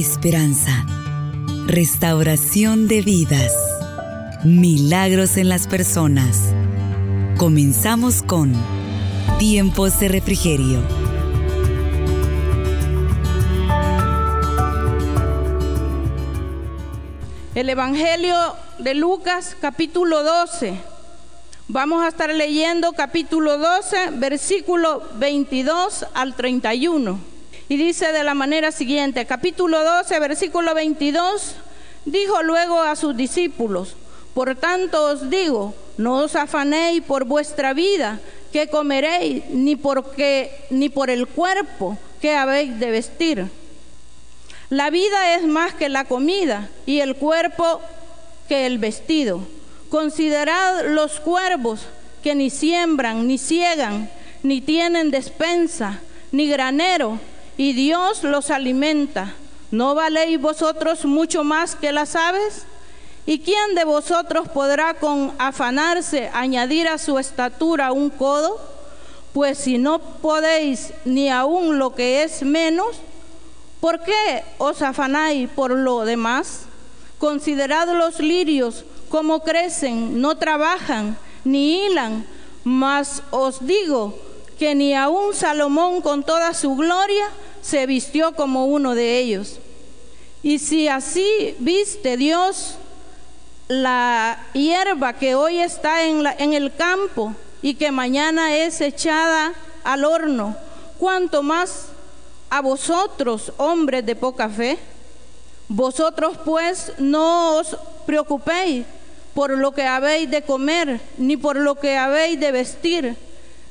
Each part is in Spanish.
esperanza, restauración de vidas, milagros en las personas. Comenzamos con Tiempos de Refrigerio. El Evangelio de Lucas capítulo 12. Vamos a estar leyendo capítulo 12, versículo 22 al 31. Y dice de la manera siguiente, capítulo 12, versículo 22, dijo luego a sus discípulos, por tanto os digo, no os afanéis por vuestra vida, que comeréis, ni, porque, ni por el cuerpo que habéis de vestir. La vida es más que la comida y el cuerpo que el vestido. Considerad los cuervos que ni siembran, ni ciegan, ni tienen despensa, ni granero, y Dios los alimenta. ¿No valéis vosotros mucho más que las aves? ¿Y quién de vosotros podrá con afanarse añadir a su estatura un codo? Pues si no podéis ni aun lo que es menos, ¿por qué os afanáis por lo demás? Considerad los lirios, cómo crecen, no trabajan, ni hilan, mas os digo que ni aun Salomón con toda su gloria se vistió como uno de ellos. Y si así viste Dios la hierba que hoy está en, el campo y que mañana es echada al horno, cuanto más a vosotros, hombres de poca fe. Vosotros pues no os preocupéis por lo que habéis de comer, ni por lo que habéis de vestir,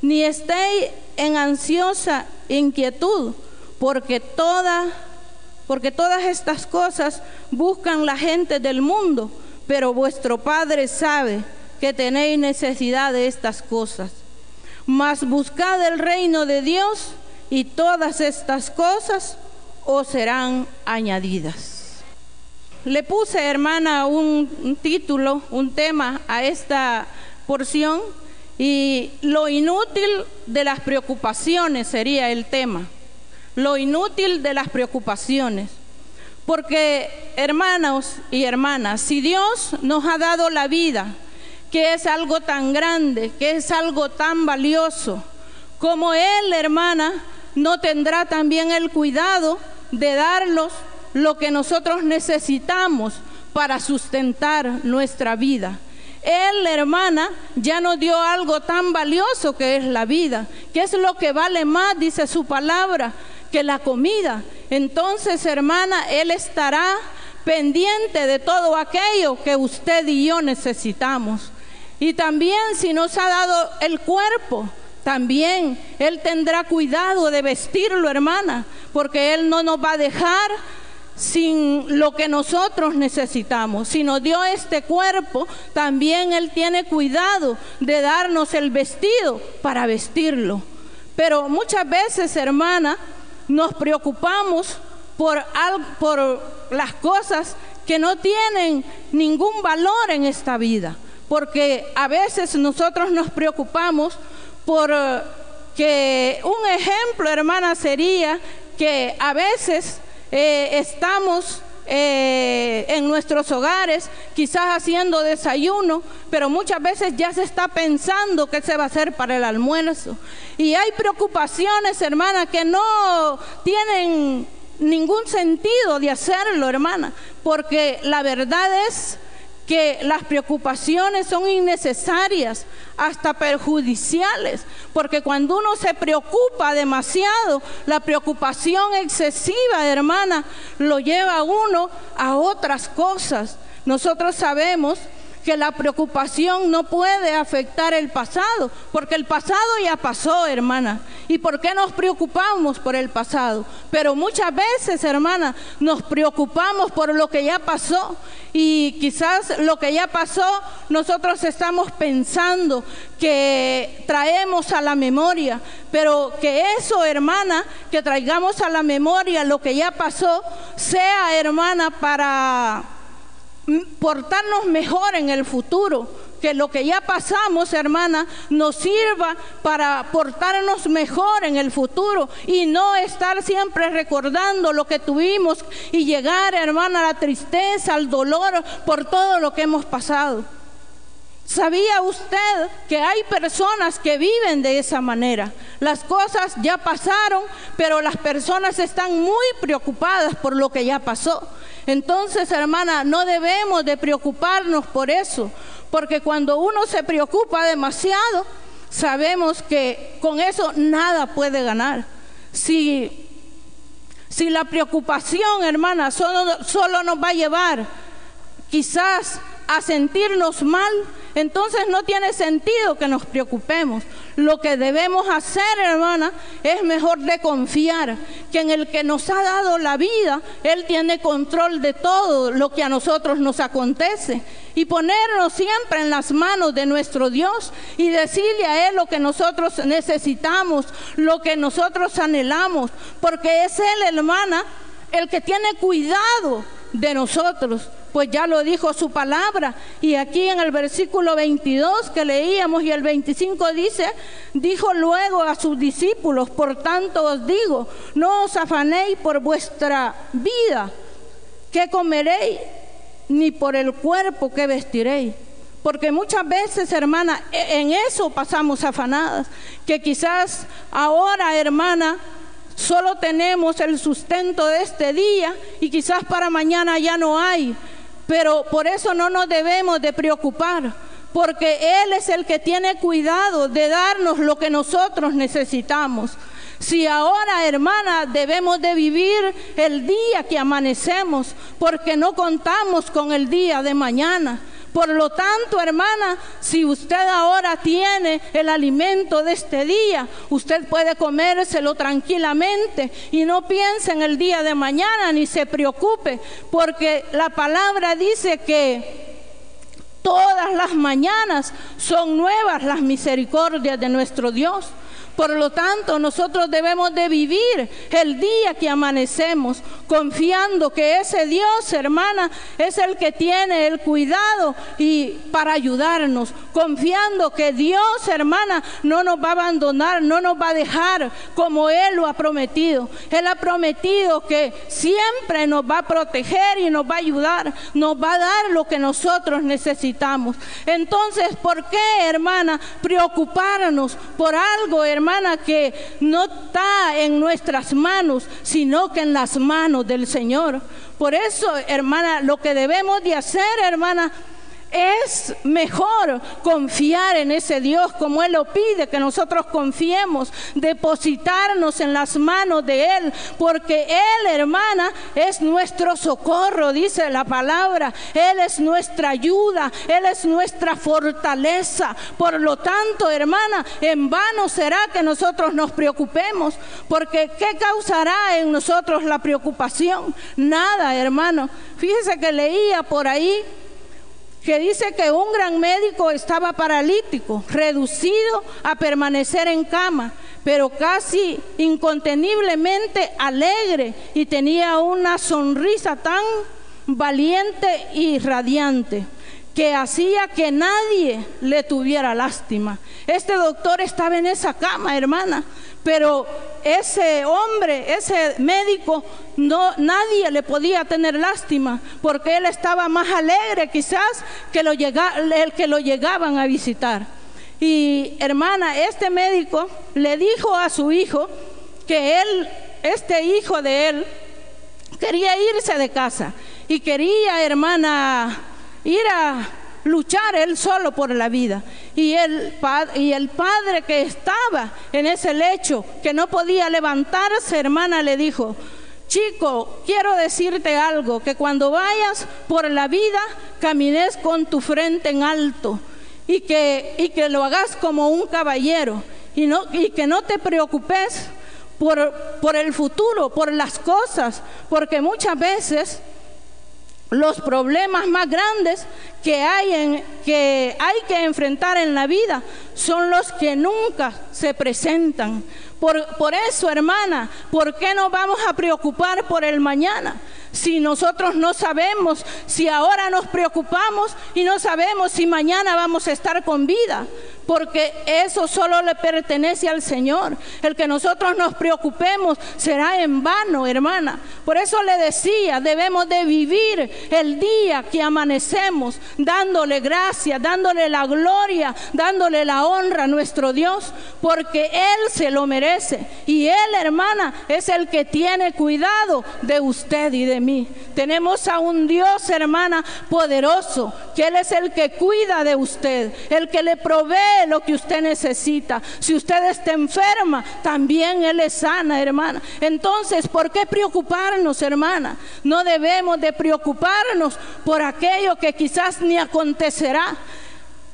ni estéis en ansiosa inquietud, porque toda, porque todas estas cosas buscan la gente del mundo, pero vuestro Padre sabe que tenéis necesidad de estas cosas. Mas buscad el reino de Dios y todas estas cosas os serán añadidas. Le puse, hermana, un, título, un tema a esta porción y lo inútil de las preocupaciones sería el tema. Lo inútil de las preocupaciones. Porque, hermanos y hermanas, si Dios nos ha dado la vida, que es algo tan grande, que es algo tan valioso, como Él, hermana, no tendrá también el cuidado de darnos lo que nosotros necesitamos para sustentar nuestra vida. Él, hermana, ya nos dio algo tan valioso que es la vida, que es lo que vale más, dice su palabra, que la comida. Entonces, hermana, Él estará pendiente de todo aquello que usted y yo necesitamos. Y también si nos ha dado el cuerpo, también Él tendrá cuidado de vestirlo, hermana, porque Él no nos va a dejar sin lo que nosotros necesitamos. Si nos dio este cuerpo, también Él tiene cuidado de darnos el vestido para vestirlo. Pero muchas veces, hermana, nos preocupamos por, por las cosas que no tienen ningún valor en esta vida. Porque a veces nosotros nos preocupamos por que un ejemplo, hermana, sería que a veces eh, estamos eh, en nuestros hogares, quizás haciendo desayuno, pero muchas veces ya se está pensando qué se va a hacer para el almuerzo. Y hay preocupaciones, hermana, que no tienen ningún sentido de hacerlo, hermana, porque la verdad es que las preocupaciones son innecesarias, hasta perjudiciales, porque cuando uno se preocupa demasiado, la preocupación excesiva, hermana, lo lleva a uno a otras cosas. Nosotros sabemos que la preocupación no puede afectar el pasado, porque el pasado ya pasó, hermana. ¿Y por qué nos preocupamos por el pasado? Pero muchas veces, hermana, nos preocupamos por lo que ya pasó y quizás lo que ya pasó, nosotros estamos pensando que traemos a la memoria, pero que eso, hermana, que traigamos a la memoria lo que ya pasó, sea, hermana, para portarnos mejor en el futuro, que lo que ya pasamos, hermana, nos sirva para portarnos mejor en el futuro y no estar siempre recordando lo que tuvimos y llegar, hermana, a la tristeza, al dolor por todo lo que hemos pasado. ¿Sabía usted que hay personas que viven de esa manera? Las cosas ya pasaron, pero las personas están muy preocupadas por lo que ya pasó. Entonces, hermana, no debemos de preocuparnos por eso, porque cuando uno se preocupa demasiado, sabemos que con eso nada puede ganar. Si, si la preocupación, hermana, solo, solo nos va a llevar quizás a sentirnos mal, entonces no tiene sentido que nos preocupemos. Lo que debemos hacer, hermana, es mejor de confiar que en el que nos ha dado la vida, Él tiene control de todo lo que a nosotros nos acontece. Y ponernos siempre en las manos de nuestro Dios y decirle a Él lo que nosotros necesitamos, lo que nosotros anhelamos, porque es Él, hermana, el que tiene cuidado de nosotros pues ya lo dijo su palabra. Y aquí en el versículo 22 que leíamos y el 25 dice, dijo luego a sus discípulos, por tanto os digo, no os afanéis por vuestra vida, que comeréis, ni por el cuerpo que vestiréis. Porque muchas veces, hermana, e-, en eso pasamos afanadas, que quizás ahora, hermana, solo tenemos el sustento de este día y quizás para mañana ya no hay. Pero por eso no nos debemos de preocupar, porque Él es el que tiene cuidado de darnos lo que nosotros necesitamos. Si ahora, hermana, debemos de vivir el día que amanecemos, porque no contamos con el día de mañana. Por lo tanto, hermana, si usted ahora tiene el alimento de este día, usted puede comérselo tranquilamente y no piense en el día de mañana ni se preocupe, porque la palabra dice que todas las mañanas son nuevas las misericordias de nuestro Dios. Por lo tanto, nosotros debemos de vivir el día que amanecemos, confiando que ese Dios, hermana, es el que tiene el cuidado y para ayudarnos, confiando que Dios, hermana, no nos va a abandonar, no nos va a dejar como Él lo ha prometido. Él ha prometido que siempre nos va a proteger y nos va a ayudar, nos va a dar lo que nosotros necesitamos. Entonces, ¿por qué, hermana, preocuparnos por algo, hermana? Hermana, que no está en nuestras manos, sino que en las manos del Señor. Por eso, hermana, lo que debemos de hacer, hermana, es mejor confiar en ese Dios como Él lo pide, que nosotros confiemos, depositarnos en las manos de Él, porque Él, hermana, es nuestro socorro, dice la palabra. Él es nuestra ayuda, Él es nuestra fortaleza. Por lo tanto, hermana, en vano será que nosotros nos preocupemos, porque ¿qué causará en nosotros la preocupación? Nada, hermano. Fíjese que leía por ahí que dice que un gran médico estaba paralítico, reducido a permanecer en cama, pero casi inconteniblemente alegre y tenía una sonrisa tan valiente y radiante que hacía que nadie le tuviera lástima. Este doctor estaba en esa cama, hermana, pero ese hombre, ese médico, no nadie le podía tener lástima, porque él estaba más alegre quizás que lo el que lo llegaban a visitar. Y hermana, este médico le dijo a su hijo que él, este hijo de él, quería irse de casa y quería, hermana, ir a luchar él solo por la vida. Y el, y el padre que estaba en ese lecho, que no podía levantarse, hermana, le dijo, chico, quiero decirte algo, que cuando vayas por la vida, camines con tu frente en alto y que, y que lo hagas como un caballero y, no, y que no te preocupes por, por el futuro, por las cosas, porque muchas veces los problemas más grandes que hay, en, que hay que enfrentar en la vida son los que nunca se presentan. Por, por eso, hermana, ¿por qué nos vamos a preocupar por el mañana? si nosotros no sabemos, si ahora nos preocupamos y no sabemos si mañana vamos a estar con vida? Porque eso solo le pertenece al Señor. El que nosotros nos preocupemos será en vano, hermana. Por eso le decía, debemos de vivir el día que amanecemos, dándole gracia, dándole la gloria, dándole la honra a nuestro Dios, porque Él se lo merece. Y Él, hermana, es el que tiene cuidado de usted y de mí. Tenemos a un Dios, hermana, poderoso, que Él es el que cuida de usted, el que le provee lo que usted necesita. Si usted está enferma, también Él es sana, hermana. Entonces, ¿por qué preocuparnos, hermana? No debemos de preocuparnos por aquello que quizás ni acontecerá.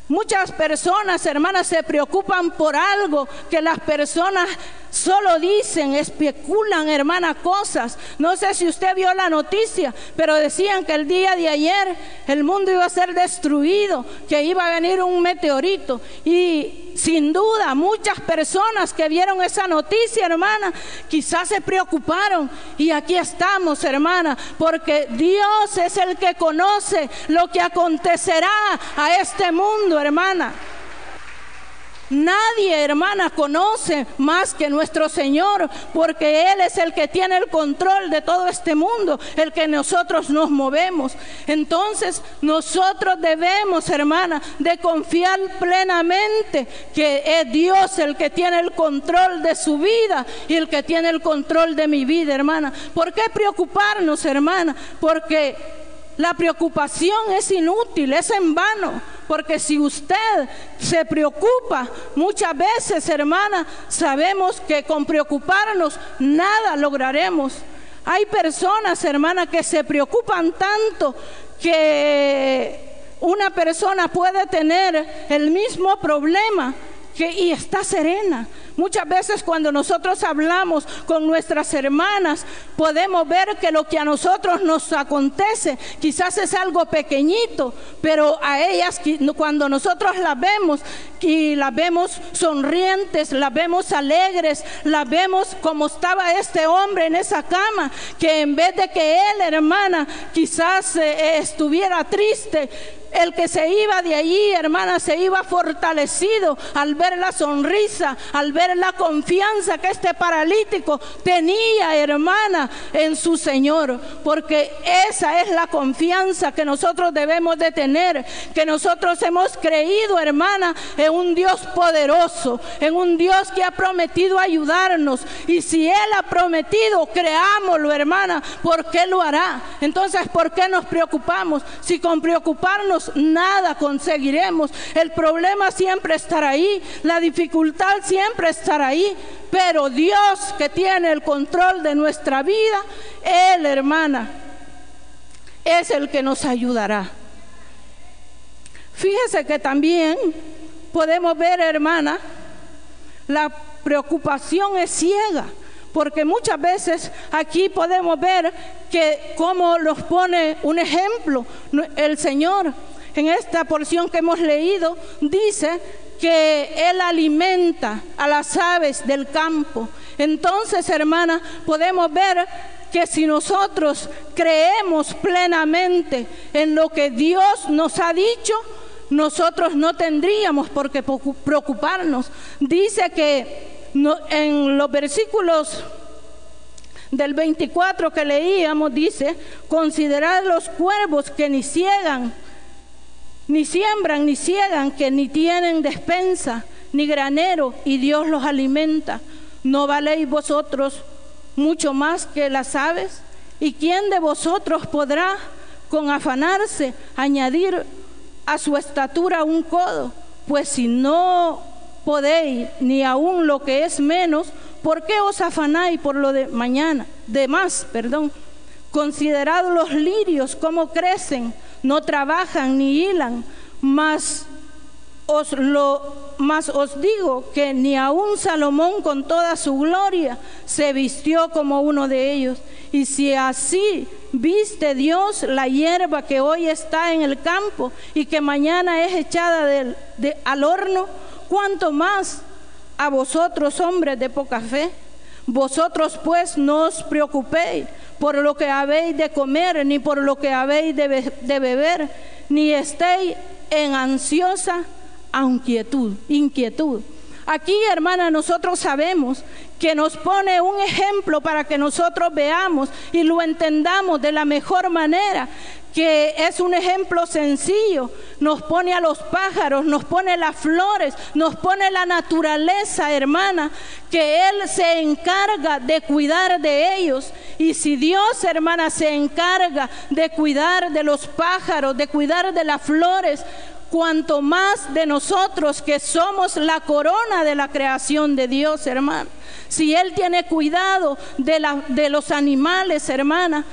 Muchas personas, hermanas, se preocupan por algo que las personas solo dicen, especulan, hermana, cosas. No sé si usted vio la noticia, pero decían que el día de ayer el mundo iba a ser destruido, que iba a venir un meteorito. Y sin duda, muchas personas que vieron esa noticia, hermana, quizás se preocuparon. Y aquí estamos, hermana, porque Dios es el que conoce lo que acontecerá a este mundo, hermana. Nadie, hermana, conoce más que nuestro Señor, porque Él es el que tiene el control de todo este mundo, el que nosotros nos movemos. Entonces, nosotros debemos, hermana, de confiar plenamente que es Dios el que tiene el control de su vida y el que tiene el control de mi vida, hermana. ¿Por qué preocuparnos, hermana? Porque la preocupación es inútil, es en vano, porque si usted se preocupa, muchas veces, hermana, sabemos que con preocuparnos nada lograremos. Hay personas, hermana, que se preocupan tanto que una persona puede tener el mismo problema que, y está serena. Muchas veces cuando nosotros hablamos con nuestras hermanas, podemos ver que lo que a nosotros nos acontece quizás es algo pequeñito, pero a ellas cuando nosotros las vemos y las vemos sonrientes, las vemos alegres, las vemos como estaba este hombre en esa cama, que en vez de que él, hermana, quizás eh, estuviera triste, el que se iba de allí, hermana, se iba fortalecido al ver la sonrisa, al ver la confianza que este paralítico tenía, hermana, en su Señor. Porque esa es la confianza que nosotros debemos de tener, que nosotros hemos creído, hermana, en un Dios poderoso, en un Dios que ha prometido ayudarnos. Y si Él ha prometido, creámoslo, hermana, porque lo hará. Entonces, ¿por qué nos preocupamos? Si con preocuparnos nada conseguiremos. El problema siempre estará ahí, la dificultad siempre estará ahí, pero Dios que tiene el control de nuestra vida, Él, hermana, es el que nos ayudará. Fíjese que también podemos ver, hermana, la preocupación es ciega porque muchas veces aquí podemos ver que como nos pone un ejemplo el Señor en esta porción que hemos leído, dice que Él alimenta a las aves del campo. Entonces, hermana, podemos ver que si nosotros creemos plenamente en lo que Dios nos ha dicho, nosotros no tendríamos por qué preocuparnos. Dice que en los versículos del 24 que leíamos, dice, considerad los cuervos que ni ciegan, ni siembran, ni ciegan, que ni tienen despensa, ni granero, y Dios los alimenta. ¿No valéis vosotros mucho más que las aves? ¿Y quién de vosotros podrá, con afanarse, añadir a su estatura un codo? Pues si no podéis, ni aún lo que es menos, ¿por qué os afanáis por lo de mañana? De más, perdón. Considerad los lirios, cómo crecen no trabajan ni hilan, mas os, lo, mas os digo que ni aun Salomón con toda su gloria se vistió como uno de ellos. Y si así viste Dios la hierba que hoy está en el campo y que mañana es echada al horno, ¿cuánto más a vosotros hombres de poca fe? Vosotros pues no os preocupéis por lo que habéis de comer, ni por lo que habéis de, beber, ni estéis en ansiosa inquietud, inquietud. Aquí, hermana, nosotros sabemos que nos pone un ejemplo para que nosotros veamos y lo entendamos de la mejor manera, que es un ejemplo sencillo. Nos pone a los pájaros, nos pone las flores, nos pone la naturaleza, hermana, que Él se encarga de cuidar de ellos. Y si Dios, hermana, se encarga de cuidar de los pájaros, de cuidar de las flores, cuanto más de nosotros que somos la corona de la creación de Dios, hermano. Si Él tiene cuidado de, de los animales, hermana,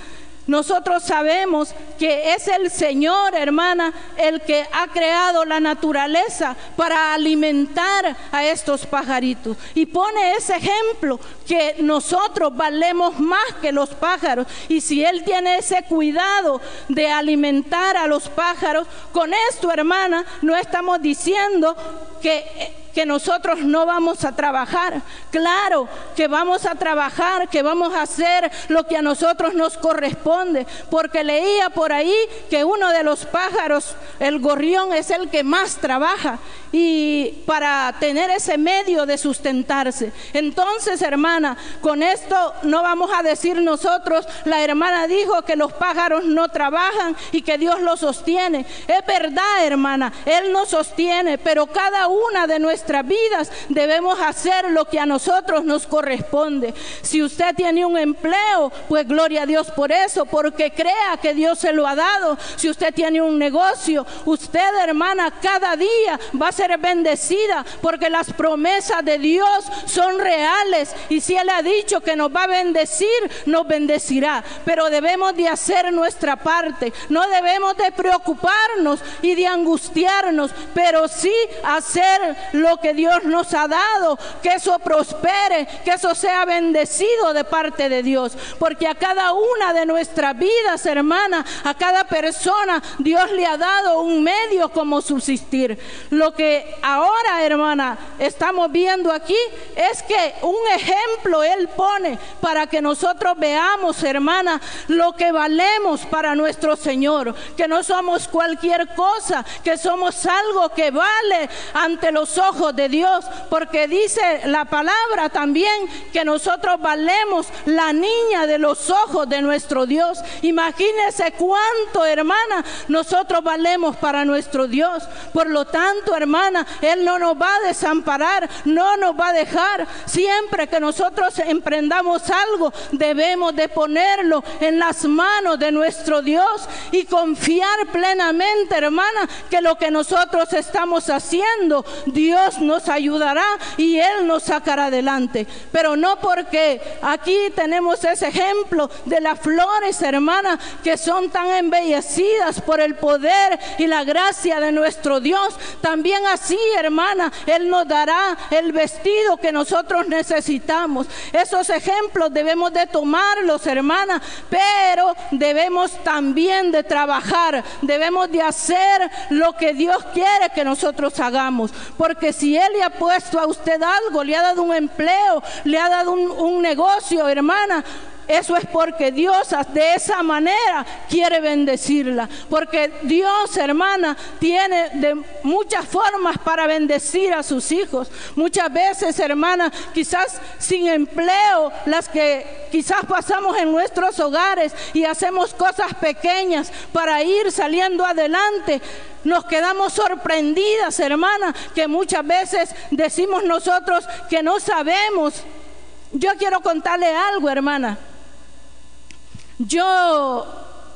nosotros sabemos que es el Señor, hermana, el que ha creado la naturaleza para alimentar a estos pajaritos. Y pone ese ejemplo que nosotros valemos más que los pájaros. Y si Él tiene ese cuidado de alimentar a los pájaros, con esto, hermana, no estamos diciendo que que nosotros no vamos a trabajar. Claro que vamos a trabajar, que vamos a hacer lo que a nosotros nos corresponde, porque leía por ahí que uno de los pájaros, el gorrión, es el que más trabaja y para tener ese medio de sustentarse. Entonces, hermana, con esto no vamos a decir nosotros, la hermana dijo que los pájaros no trabajan y que Dios los sostiene. Es verdad, hermana, Él nos sostiene, pero cada una de nuestras vidas debemos hacer lo que a nosotros nos corresponde. Si usted tiene un empleo, pues gloria a Dios por eso, porque crea que Dios se lo ha dado. Si usted tiene un negocio, usted, hermana, cada día va a ser bendecida porque las promesas de Dios son reales y si Él ha dicho que nos va a bendecir, nos bendecirá. Pero debemos de hacer nuestra parte, no debemos de preocuparnos y de angustiarnos, pero sí hacer lo que Dios nos ha dado, que eso prospere, que eso sea bendecido de parte de Dios, porque a cada una de nuestras vidas, hermana, a cada persona, Dios le ha dado un medio como subsistir. Lo que ahora, hermana, estamos viendo aquí es que un ejemplo Él pone para que nosotros veamos, hermana, lo que valemos para nuestro Señor, que no somos cualquier cosa, que somos algo que vale ante los ojos de Dios, porque dice la palabra también que nosotros valemos la niña de los ojos de nuestro Dios. Imagínese cuánto, hermana, nosotros valemos para nuestro Dios. Por lo tanto, hermana, él no nos va a desamparar, no nos va a dejar. Siempre que nosotros emprendamos algo, debemos de ponerlo en las manos de nuestro Dios y confiar plenamente, hermana, que lo que nosotros estamos haciendo, Dios nos ayudará y Él nos sacará adelante. Pero no porque aquí tenemos ese ejemplo de las flores, hermana, que son tan embellecidas por el poder y la gracia de nuestro Dios. También así, hermana, Él nos dará el vestido que nosotros necesitamos. Esos ejemplos debemos de tomarlos, hermana, pero debemos también de trabajar, debemos de hacer lo que Dios quiere que nosotros hagamos. Porque si Él le ha puesto a usted algo, le ha dado un empleo, le ha dado un, un negocio, hermana, eso es porque Dios de esa manera quiere bendecirla. Porque Dios, hermana, tiene de muchas formas para bendecir a sus hijos. Muchas veces, hermana, quizás sin empleo, las que quizás pasamos en nuestros hogares y hacemos cosas pequeñas para ir saliendo adelante. Nos quedamos sorprendidas, hermana, que muchas veces decimos nosotros que no sabemos. Yo quiero contarle algo, hermana. Yo,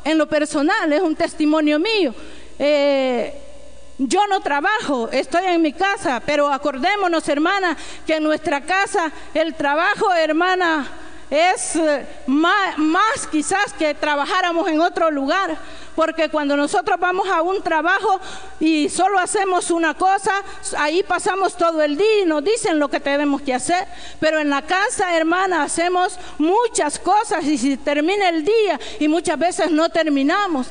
en lo personal, es un testimonio mío. Eh, yo no trabajo, estoy en mi casa, pero acordémonos, hermana, que en nuestra casa el trabajo, hermana, es eh, más, más, quizás que trabajáramos en otro lugar, porque cuando nosotros vamos a un trabajo y solo hacemos una cosa, ahí pasamos todo el día y nos dicen lo que tenemos que hacer, pero en la casa, hermana, hacemos muchas cosas y si termina el día y muchas veces no terminamos.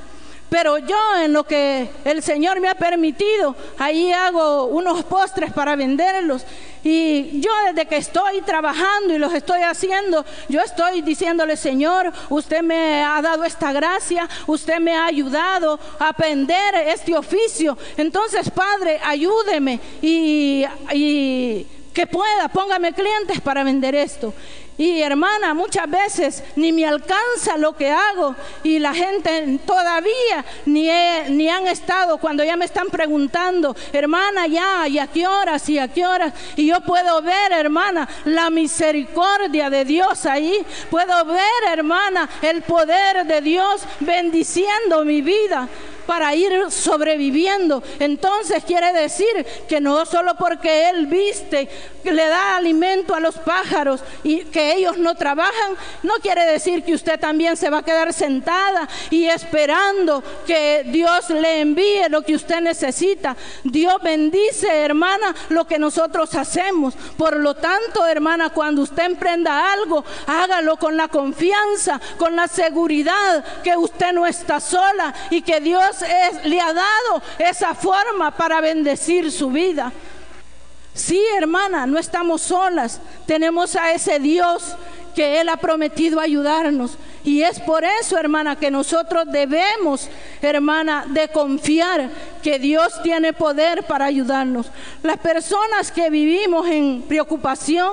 Pero yo en lo que el Señor me ha permitido, ahí hago unos postres para venderlos Y yo desde que estoy trabajando y los estoy haciendo, yo estoy diciéndole, Señor, usted me ha dado esta gracia, usted me ha ayudado a aprender este oficio. Entonces, Padre, ayúdeme y, y que pueda, póngame clientes para vender esto. Y hermana, muchas veces ni me alcanza lo que hago y la gente todavía ni, ni han estado cuando ya me están preguntando, hermana, ya, y a qué horas, y a qué horas. Y yo puedo ver, hermana, la misericordia de Dios ahí. Puedo ver, hermana, el poder de Dios bendiciendo mi vida para ir sobreviviendo. Entonces quiere decir que no solo porque Él viste, le da alimento a los pájaros y que ellos no trabajan, no quiere decir que usted también se va a quedar sentada y esperando que Dios le envíe lo que usted necesita. Dios bendice, hermana, lo que nosotros hacemos. Por lo tanto, hermana, cuando usted emprenda algo, hágalo con la confianza, con la seguridad que usted no está sola y que Dios le ha dado esa forma para bendecir su vida. Sí, hermana, no estamos solas. Tenemos a ese Dios que Él ha prometido ayudarnos. Y es por eso, hermana, que nosotros debemos, hermana, de confiar que Dios tiene poder para ayudarnos. Las personas que vivimos en preocupación,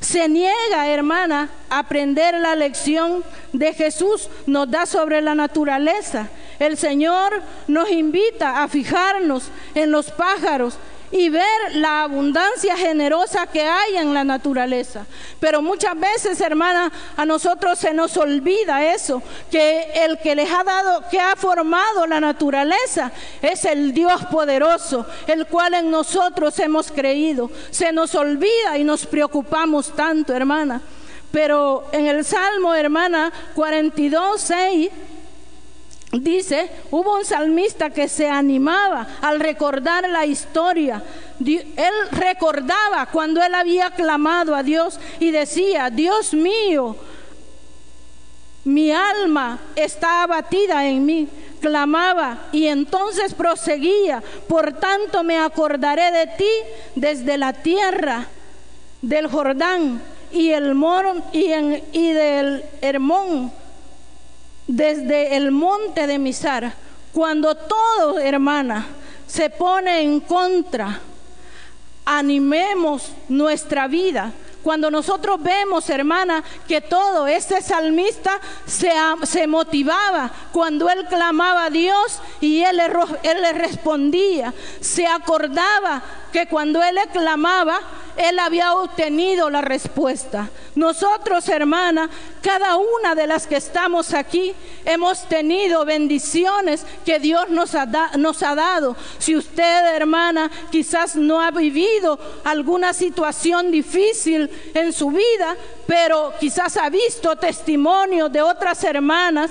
se niega, hermana, a aprender la lección de Jesús, nos da sobre la naturaleza. El Señor nos invita a fijarnos en los pájaros y ver la abundancia generosa que hay en la naturaleza. Pero muchas veces, hermana, a nosotros se nos olvida eso, que el que les ha dado, que ha formado la naturaleza, es el Dios poderoso, el cual en nosotros hemos creído. Se nos olvida y nos preocupamos tanto, hermana. Pero en el Salmo, hermana, 42, 6 Dice, hubo un salmista que se animaba al recordar la historia. Él recordaba cuando él había clamado a Dios y decía, Dios mío, mi alma está abatida en mí. Clamaba y entonces proseguía, por tanto me acordaré de ti desde la tierra del Jordán y, el Moro, y, y del Hermón desde el monte de Misar, cuando todo, hermana, se pone en contra, animemos nuestra vida. Cuando nosotros vemos, hermana, que todo, este salmista se, se motivaba cuando él clamaba a Dios y él él le respondía, se acordaba que cuando él le clamaba, él había obtenido la respuesta. Nosotros, hermana, cada una de las que estamos aquí, hemos tenido bendiciones que Dios nos ha, dado. Si usted, hermana, quizás no ha vivido alguna situación difícil en su vida, pero quizás ha visto testimonios de otras hermanas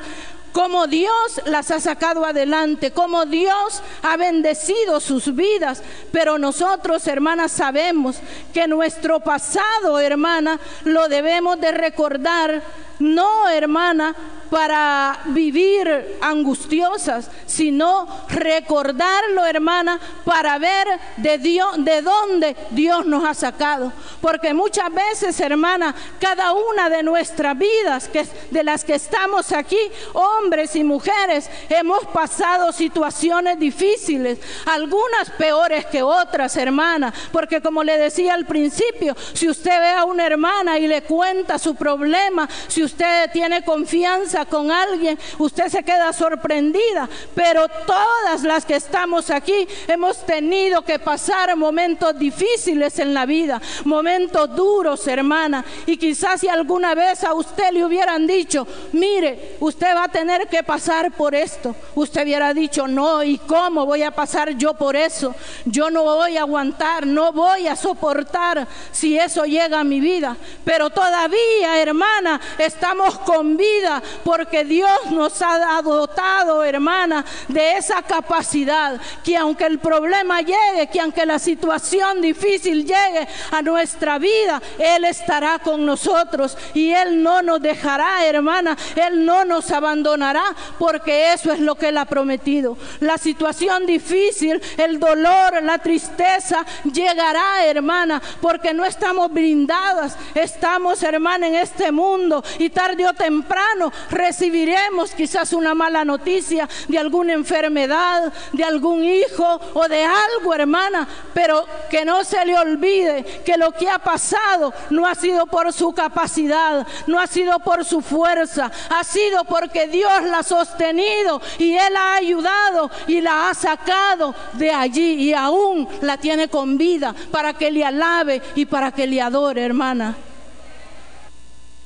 cómo Dios las ha sacado adelante, cómo Dios ha bendecido sus vidas. Pero nosotros, hermanas, sabemos que nuestro pasado, hermana, lo debemos de recordar, no, hermana, para vivir angustiosas, sino recordarlo, hermana, para ver de Dios, de dónde Dios nos ha sacado. Porque muchas veces, hermana, cada una de nuestras vidas, que de las que estamos aquí, hombres y mujeres, hemos pasado situaciones difíciles, algunas peores que otras, hermana, porque como le decía al principio, si usted ve a una hermana y le cuenta su problema, si usted tiene confianza con alguien, usted se queda sorprendida. Pero todas las que estamos aquí hemos tenido que pasar momentos difíciles en la vida, momentos duros, hermana. Y quizás si alguna vez a usted le hubieran dicho, mire, usted va a tener que pasar por esto, usted hubiera dicho, no, ¿y cómo voy a pasar yo por eso? Yo no voy a aguantar, no voy a soportar si eso llega a mi vida. Pero todavía, hermana, estamos con vida porque Dios nos ha dotado, hermana, de esa capacidad que aunque el problema llegue, que aunque la situación difícil llegue a nuestra vida, Él estará con nosotros y Él no nos dejará, hermana, Él no nos abandonará porque eso es lo que Él ha prometido. La situación difícil, el dolor, la tristeza llegará, hermana, porque no estamos brindadas, estamos, hermana, en este mundo y tarde o temprano recibiremos quizás una mala noticia de alguna enfermedad, de algún hijo o de algo, hermana, pero que no se le olvide que lo que ha pasado no ha sido por su capacidad, no ha sido por su fuerza, ha sido porque Dios la ha sostenido y Él ha ayudado y la ha sacado de allí y aún la tiene con vida para que le alabe y para que le adore, hermana.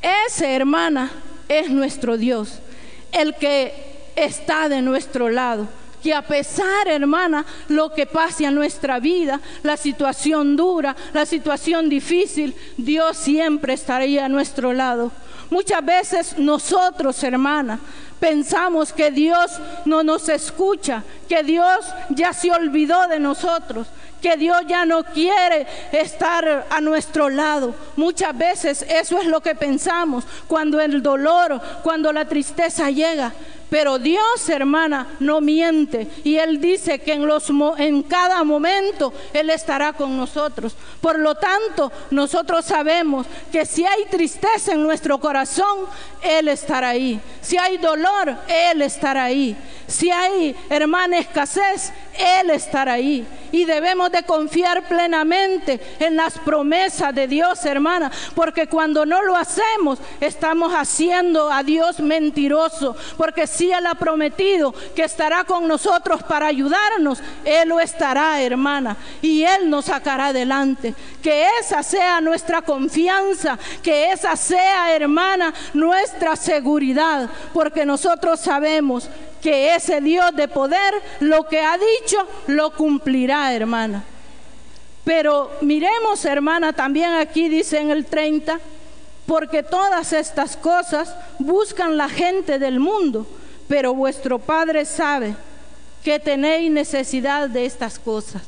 Ese, hermana, es nuestro Dios, el que está de nuestro lado. Que a pesar, hermana, lo que pase a nuestra vida, la situación dura, la situación difícil, Dios siempre estaría a nuestro lado. Muchas veces nosotros, hermana, pensamos que Dios no nos escucha, que Dios ya se olvidó de nosotros, que Dios ya no quiere estar a nuestro lado. Muchas veces eso es lo que pensamos cuando el dolor, cuando la tristeza llega. Pero Dios, hermana, no miente. Y Él dice que en, los, en cada momento Él estará con nosotros. Por lo tanto, nosotros sabemos que si hay tristeza en nuestro corazón, Él estará ahí. Si hay dolor, Él estará ahí. Si hay, hermana, escasez, Él estará ahí. Y debemos de confiar plenamente en las promesas de Dios, hermana. Porque cuando no lo hacemos, estamos haciendo a Dios mentiroso. Porque si Él ha prometido que estará con nosotros para ayudarnos, Él lo estará, hermana. Y Él nos sacará adelante. Que esa sea nuestra confianza. Que esa sea, hermana, nuestra seguridad. Porque nosotros sabemos que ese Dios de poder lo que ha dicho lo cumplirá, hermana. Pero miremos, hermana, también aquí dice en el 30, porque todas estas cosas buscan la gente del mundo, pero vuestro Padre sabe que tenéis necesidad de estas cosas.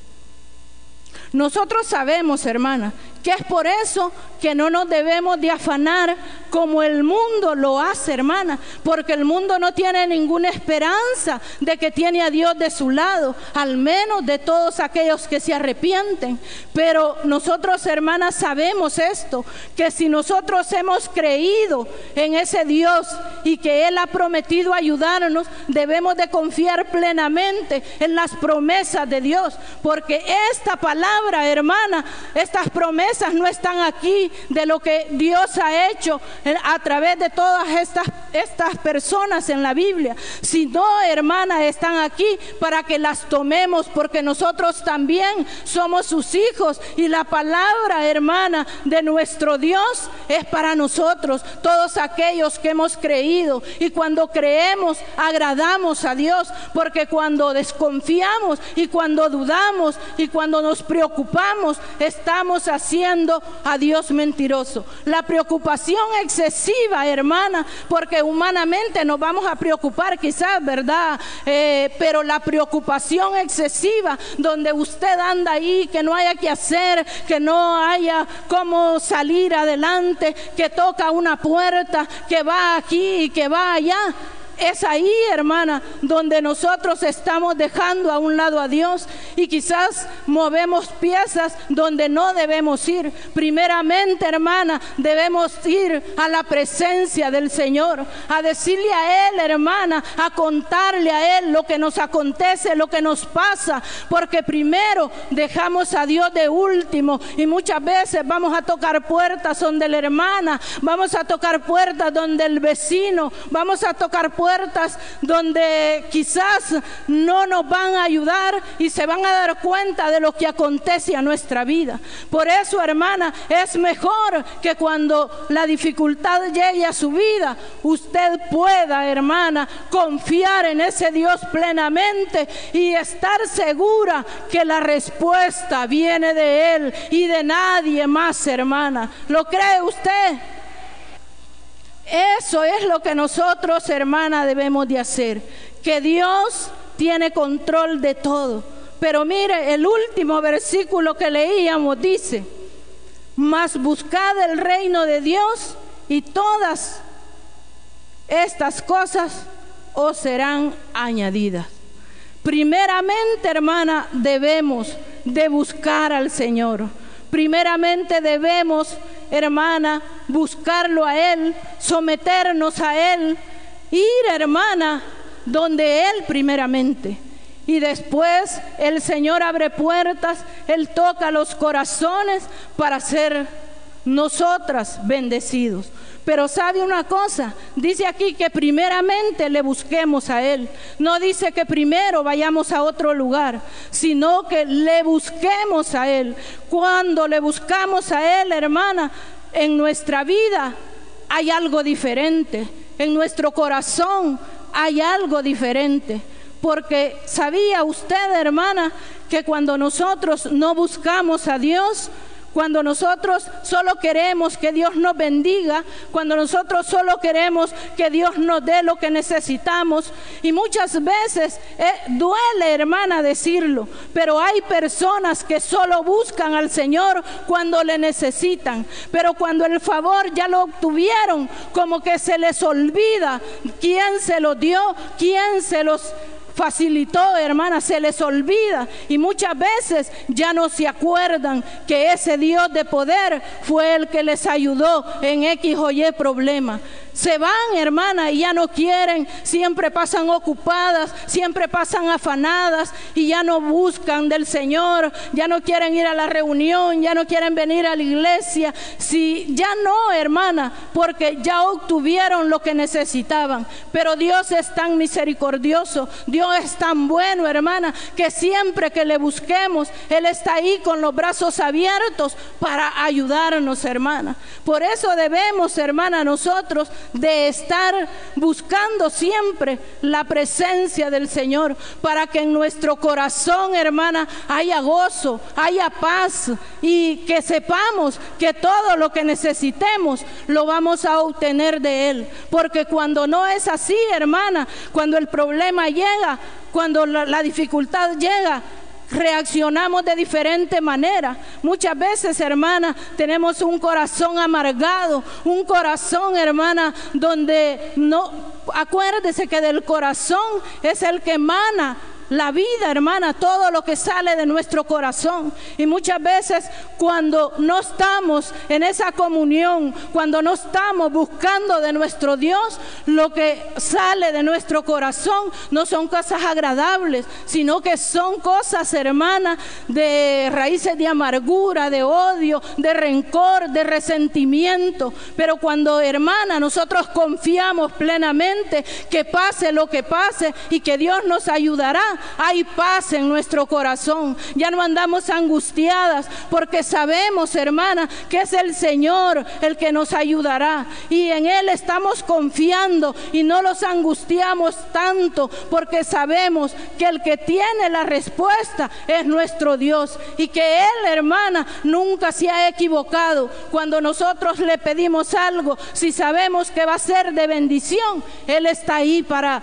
Nosotros sabemos, hermana, que es por eso que no nos debemos de afanar como el mundo lo hace, hermana, porque el mundo no tiene ninguna esperanza de que tiene a Dios de su lado, al menos de todos aquellos que se arrepienten. Pero nosotros, hermanas, sabemos esto, que si nosotros hemos creído en ese Dios y que Él ha prometido ayudarnos, debemos de confiar plenamente en las promesas de Dios, porque esta palabra, hermana, estas promesas, esas no están aquí de lo que Dios ha hecho a través de todas estas, estas personas en la Biblia, sino, hermanas, están aquí para que las tomemos, porque nosotros también somos sus hijos y la palabra, hermana, de nuestro Dios es para nosotros, todos aquellos que hemos creído. Y cuando creemos, agradamos a Dios, porque cuando desconfiamos y cuando dudamos y cuando nos preocupamos, estamos haciendo a Dios mentiroso. La preocupación excesiva, hermana, porque humanamente nos vamos a preocupar quizás, ¿verdad? Eh, pero la preocupación excesiva, donde usted anda ahí, que no haya que hacer, que no haya cómo salir adelante, que toca una puerta, que va aquí y que va allá es ahí, hermana, donde nosotros estamos dejando a un lado a Dios y quizás movemos piezas donde no debemos ir. Primeramente, hermana, debemos ir a la presencia del Señor, a decirle a Él, hermana, a contarle a Él lo que nos acontece, lo que nos pasa, porque primero dejamos a Dios de último y muchas veces vamos a tocar puertas donde la hermana, vamos a tocar puertas donde el vecino, vamos a tocar puertas donde quizás no nos van a ayudar y se van a dar cuenta de lo que acontece a nuestra vida. Por eso, hermana, es mejor que cuando la dificultad llegue a su vida, usted pueda, hermana, confiar en ese Dios plenamente y estar segura que la respuesta viene de Él y de nadie más, hermana. ¿Lo cree usted? Eso es lo que nosotros, hermana, debemos de hacer. Que Dios tiene control de todo. Pero mire, el último versículo que leíamos dice, mas buscad el reino de Dios y todas estas cosas os serán añadidas. Primeramente, hermana, debemos de buscar al Señor. Primeramente debemos, hermana, buscarlo a Él, someternos a Él, ir, hermana, donde Él primeramente. Y después el Señor abre puertas, Él toca los corazones para ser nosotras bendecidos. Pero sabe una cosa, dice aquí que primeramente le busquemos a Él. No dice que primero vayamos a otro lugar, sino que le busquemos a Él. Cuando le buscamos a Él, hermana, en nuestra vida hay algo diferente. En nuestro corazón hay algo diferente. Porque sabía usted, hermana, que cuando nosotros no buscamos a Dios, cuando nosotros solo queremos que Dios nos bendiga, cuando nosotros solo queremos que Dios nos dé lo que necesitamos. Y muchas veces eh, duele, hermana, decirlo, pero hay personas que solo buscan al Señor cuando le necesitan. Pero cuando el favor ya lo obtuvieron, como que se les olvida quién se lo dio, quién se los facilitó, hermana, se les olvida y muchas veces ya no se acuerdan que ese Dios de poder fue el que les ayudó en X o Y problema. Se van, hermana, y ya no quieren, siempre pasan ocupadas, siempre pasan afanadas y ya no buscan del Señor, ya no quieren ir a la reunión, ya no quieren venir a la iglesia. Si ya no, hermana, porque ya obtuvieron lo que necesitaban. Pero Dios es tan misericordioso, Dios es tan bueno, hermana, que siempre que le busquemos, Él está ahí con los brazos abiertos para ayudarnos, hermana. Por eso debemos, hermana, nosotros de estar buscando siempre la presencia del Señor para que en nuestro corazón, hermana, haya gozo, haya paz y que sepamos que todo lo que necesitemos lo vamos a obtener de Él. Porque cuando no es así, hermana, cuando el problema llega, cuando la, dificultad llega, reaccionamos de diferente manera. Muchas veces, hermana, tenemos un corazón amargado, un corazón, hermana, donde no, acuérdese que del corazón es el que emana la vida, hermana, todo lo que sale de nuestro corazón. Y muchas veces cuando no estamos en esa comunión, cuando no estamos buscando de nuestro Dios, lo que sale de nuestro corazón no son cosas agradables, sino que son cosas, hermana, de raíces de amargura, de odio, de rencor, de resentimiento. Pero cuando, hermana, nosotros confiamos plenamente que pase lo que pase y que Dios nos ayudará, hay paz en nuestro corazón. Ya no andamos angustiadas porque sabemos, hermana, que es el Señor el que nos ayudará. Y en Él estamos confiando y no los angustiamos tanto porque sabemos que el que tiene la respuesta es nuestro Dios y que Él, hermana, nunca se ha equivocado. Cuando nosotros le pedimos algo, si sabemos que va a ser de bendición, Él está ahí para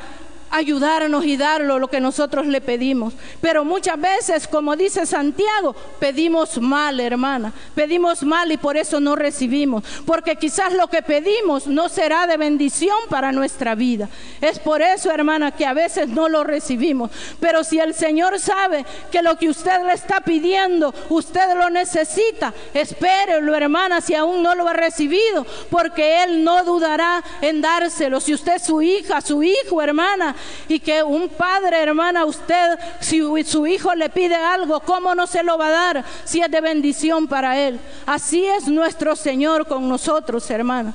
ayudarnos y darlo lo que nosotros le pedimos. Pero muchas veces, como dice Santiago, pedimos mal, hermana. Pedimos mal y por eso no recibimos. Porque quizás lo que pedimos no será de bendición para nuestra vida. Es por eso, hermana, que a veces no lo recibimos. Pero si el Señor sabe que lo que usted le está pidiendo, usted lo necesita, espérelo, hermana, si aún no lo ha recibido. Porque Él no dudará en dárselo. Si usted es su hija, su hijo, hermana, y que un padre, hermana, usted, si su hijo le pide algo, ¿cómo no se lo va a dar si es de bendición para él? Así es nuestro Señor con nosotros, hermana.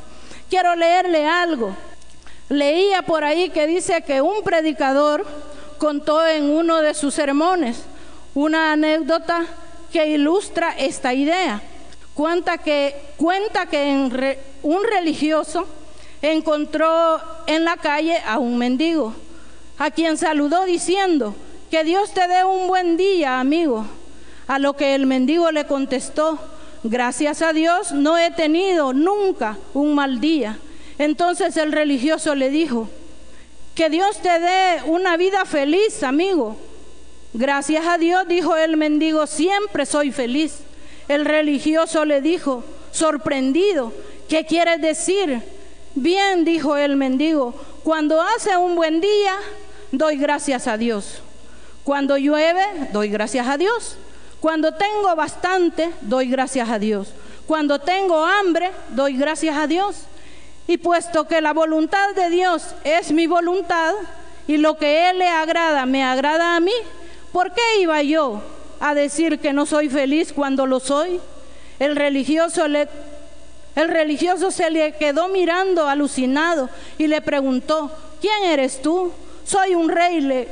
Quiero leerle algo. Leía por ahí que dice que un predicador contó en uno de sus sermones una anécdota que ilustra esta idea. Cuenta que, cuenta que un religioso encontró en la calle a un mendigo a quien saludó diciendo, que Dios te dé un buen día, amigo. A lo que el mendigo le contestó, gracias a Dios no he tenido nunca un mal día. Entonces el religioso le dijo, que Dios te dé una vida feliz, amigo. Gracias a Dios, dijo el mendigo, siempre soy feliz. El religioso le dijo, sorprendido, ¿qué quieres decir? Bien, dijo el mendigo, cuando hace un buen día, doy gracias a Dios. Cuando llueve, doy gracias a Dios. Cuando tengo bastante, doy gracias a Dios. Cuando tengo hambre, doy gracias a Dios. Y puesto que la voluntad de Dios es mi voluntad y lo que Él le agrada me agrada a mí, ¿por qué iba yo a decir que no soy feliz cuando lo soy? El religioso, le, el religioso se le quedó mirando alucinado y le preguntó, ¿quién eres tú? Soy un rey, le,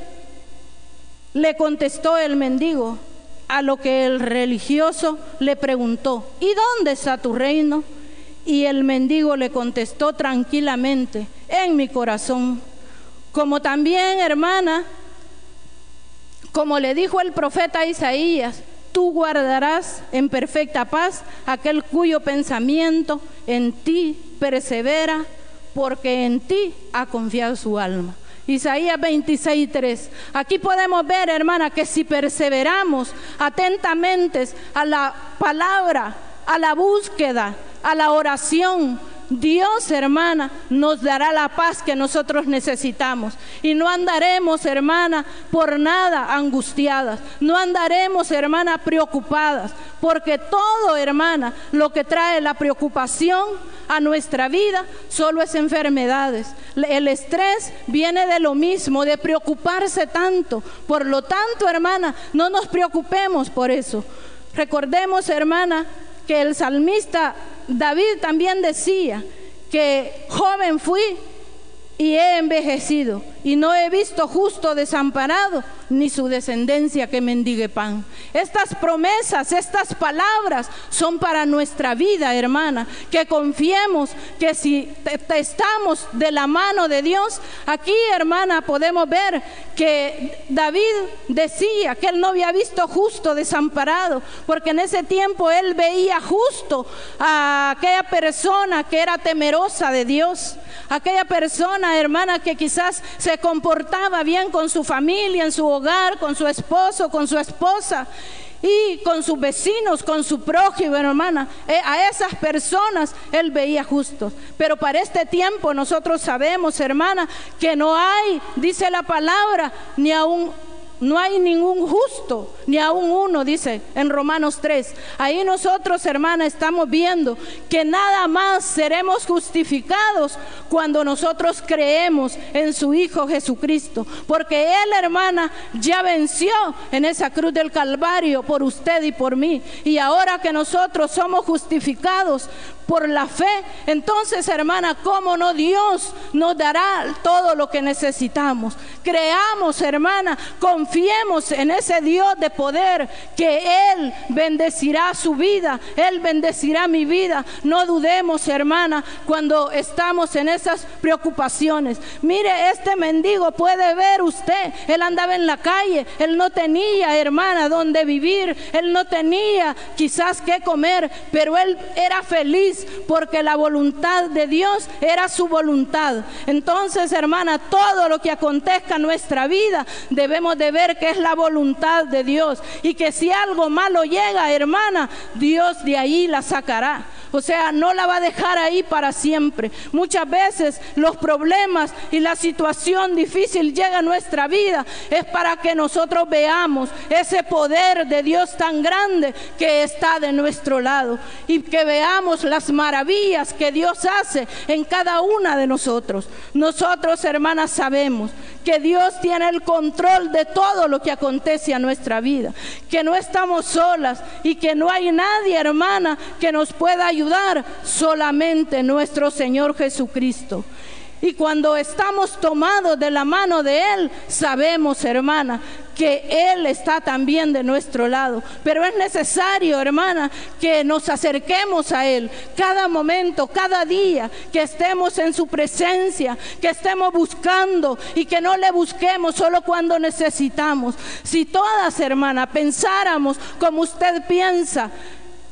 le contestó el mendigo, a lo que el religioso le preguntó, ¿y dónde está tu reino? Y el mendigo le contestó tranquilamente, en mi corazón. Como también, hermana, como le dijo el profeta Isaías, tú guardarás en perfecta paz aquel cuyo pensamiento en ti persevera, porque en ti ha confiado su alma. Isaías 26.3. Aquí podemos ver, hermana, que si perseveramos atentamente a la palabra, a la búsqueda, a la oración, Dios, hermana, nos dará la paz que nosotros necesitamos. Y no andaremos, hermana, por nada angustiadas. No andaremos, hermana, preocupadas. Porque todo, hermana, lo que trae la preocupación a nuestra vida solo es enfermedades. El estrés viene de lo mismo, de preocuparse tanto. Por lo tanto, hermana, no nos preocupemos por eso. Recordemos, hermana, que el salmista David también decía que joven fui y he envejecido y no he visto justo desamparado ni su descendencia que mendigue pan. Estas promesas, estas palabras son para nuestra vida, hermana, que confiemos que si estamos de la mano de Dios, aquí, hermana, podemos ver que David decía que él no había visto justo desamparado, porque en ese tiempo él veía justo a aquella persona que era temerosa de Dios, aquella persona, hermana, que quizás se comportaba bien con su familia, en su hogar, con su esposo, con su esposa y con sus vecinos, con su prójimo, hermana. Eh, a esas personas él veía justos. Pero para este tiempo nosotros sabemos, hermana, que no hay, dice la palabra, ni aún no hay ningún justo, ni aún uno, dice en Romanos 3. Ahí nosotros, hermana, estamos viendo que nada más seremos justificados cuando nosotros creemos en su Hijo Jesucristo. Porque Él, hermana, ya venció en esa cruz del Calvario por usted y por mí. Y ahora que nosotros somos justificados por la fe, entonces, hermana, ¿cómo no Dios nos dará todo lo que necesitamos? Creamos, hermana, con confiemos en ese Dios de poder que Él bendecirá su vida, Él bendecirá mi vida. No dudemos, hermana, cuando estamos en esas preocupaciones. Mire, este mendigo puede ver usted, él andaba en la calle, él no tenía, hermana, donde vivir, él no tenía quizás qué comer, pero él era feliz porque la voluntad de Dios era su voluntad. Entonces, hermana, todo lo que acontezca en nuestra vida debemos de ver que es la voluntad de Dios y que si algo malo llega, hermana, Dios de ahí la sacará. O sea, no la va a dejar ahí para siempre. Muchas veces los problemas y la situación difícil llega a nuestra vida es para que nosotros veamos ese poder de Dios tan grande que está de nuestro lado y que veamos las maravillas que Dios hace en cada una de nosotros. Nosotros, hermanas, sabemos que Dios tiene el control de todo lo que acontece a nuestra vida, que no estamos solas y que no hay nadie, hermana, que nos pueda ayudar, solamente nuestro Señor Jesucristo. Y cuando estamos tomados de la mano de Él, sabemos, hermana, que Él está también de nuestro lado. Pero es necesario, hermana, que nos acerquemos a Él cada momento, cada día, que estemos en su presencia, que estemos buscando y que no le busquemos solo cuando necesitamos. Si todas, hermana, pensáramos como usted piensa,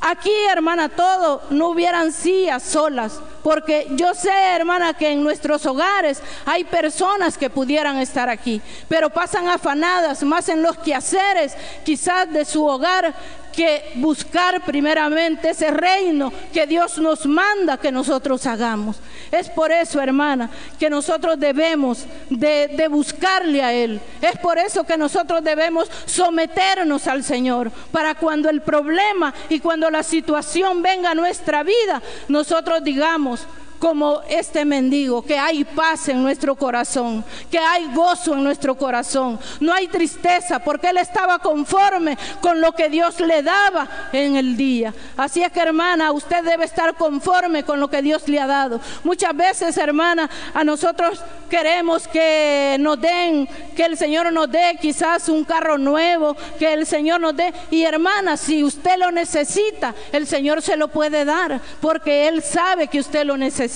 Aquí, hermana, todo no hubieran sillas solas, porque yo sé, hermana, que en nuestros hogares hay personas que pudieran estar aquí, pero pasan afanadas más en los quehaceres, quizás de su hogar, que buscar primeramente ese reino que Dios nos manda que nosotros hagamos. Es por eso, hermana, que nosotros debemos de, de, buscarle a Él. Es por eso que nosotros debemos someternos al Señor, para cuando el problema y cuando la situación venga a nuestra vida, nosotros digamos, como este mendigo, que hay paz en nuestro corazón, que hay gozo en nuestro corazón, no hay tristeza, porque él estaba conforme con lo que Dios le daba en el día. Así es que hermana, usted debe estar conforme con lo que Dios le ha dado. Muchas veces, hermana, a nosotros queremos que nos den, que el Señor nos dé quizás un carro nuevo, que el Señor nos dé. Y hermana, si usted lo necesita, el Señor se lo puede dar, porque Él sabe que usted lo necesita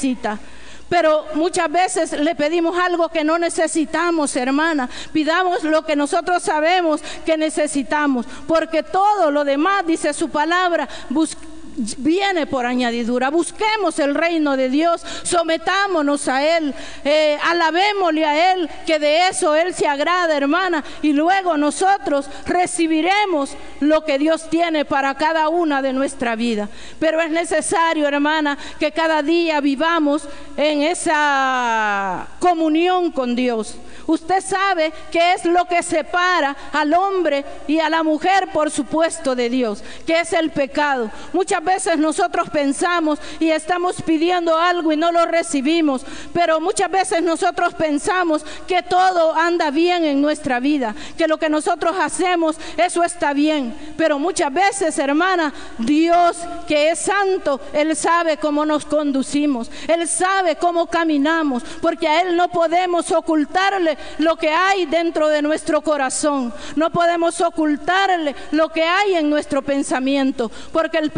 Pero muchas veces le pedimos algo que no necesitamos, hermana. Pidamos lo que nosotros sabemos que necesitamos, porque todo lo demás, dice su palabra, buscamos viene por añadidura. Busquemos el reino de Dios, sometámonos a Él, eh, alabémosle a Él, que de eso Él se agrada, hermana, y luego nosotros recibiremos lo que Dios tiene para cada una de nuestra vida. Pero es necesario, hermana, que cada día vivamos en esa comunión con Dios. Usted sabe qué es lo que separa al hombre y a la mujer, por supuesto, de Dios, que es el pecado. Muchas veces nosotros pensamos y estamos pidiendo algo y no lo recibimos, pero muchas veces nosotros pensamos que todo anda bien en nuestra vida, que lo que nosotros hacemos, eso está bien. Pero muchas veces, hermana, Dios que es santo, Él sabe cómo nos conducimos, Él sabe cómo caminamos, porque a Él no podemos ocultarle lo que hay dentro de nuestro corazón. No podemos ocultarle lo que hay en nuestro pensamiento, porque el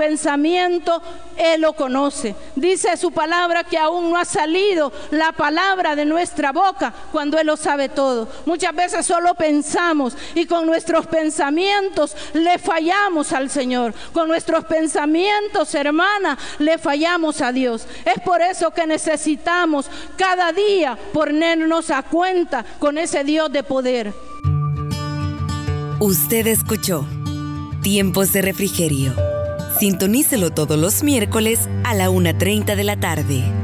Él lo conoce. Dice su palabra que aún no ha salido la palabra de nuestra boca cuando Él lo sabe todo. Muchas veces solo pensamos y con nuestros pensamientos le fallamos al Señor. Con nuestros pensamientos, hermana, le fallamos a Dios. Es por eso que necesitamos cada día ponernos a cuenta con ese Dios de poder. Usted escuchó Tiempos de Refrigerio. Sintonícelo todos los miércoles a la 1.30 de la tarde.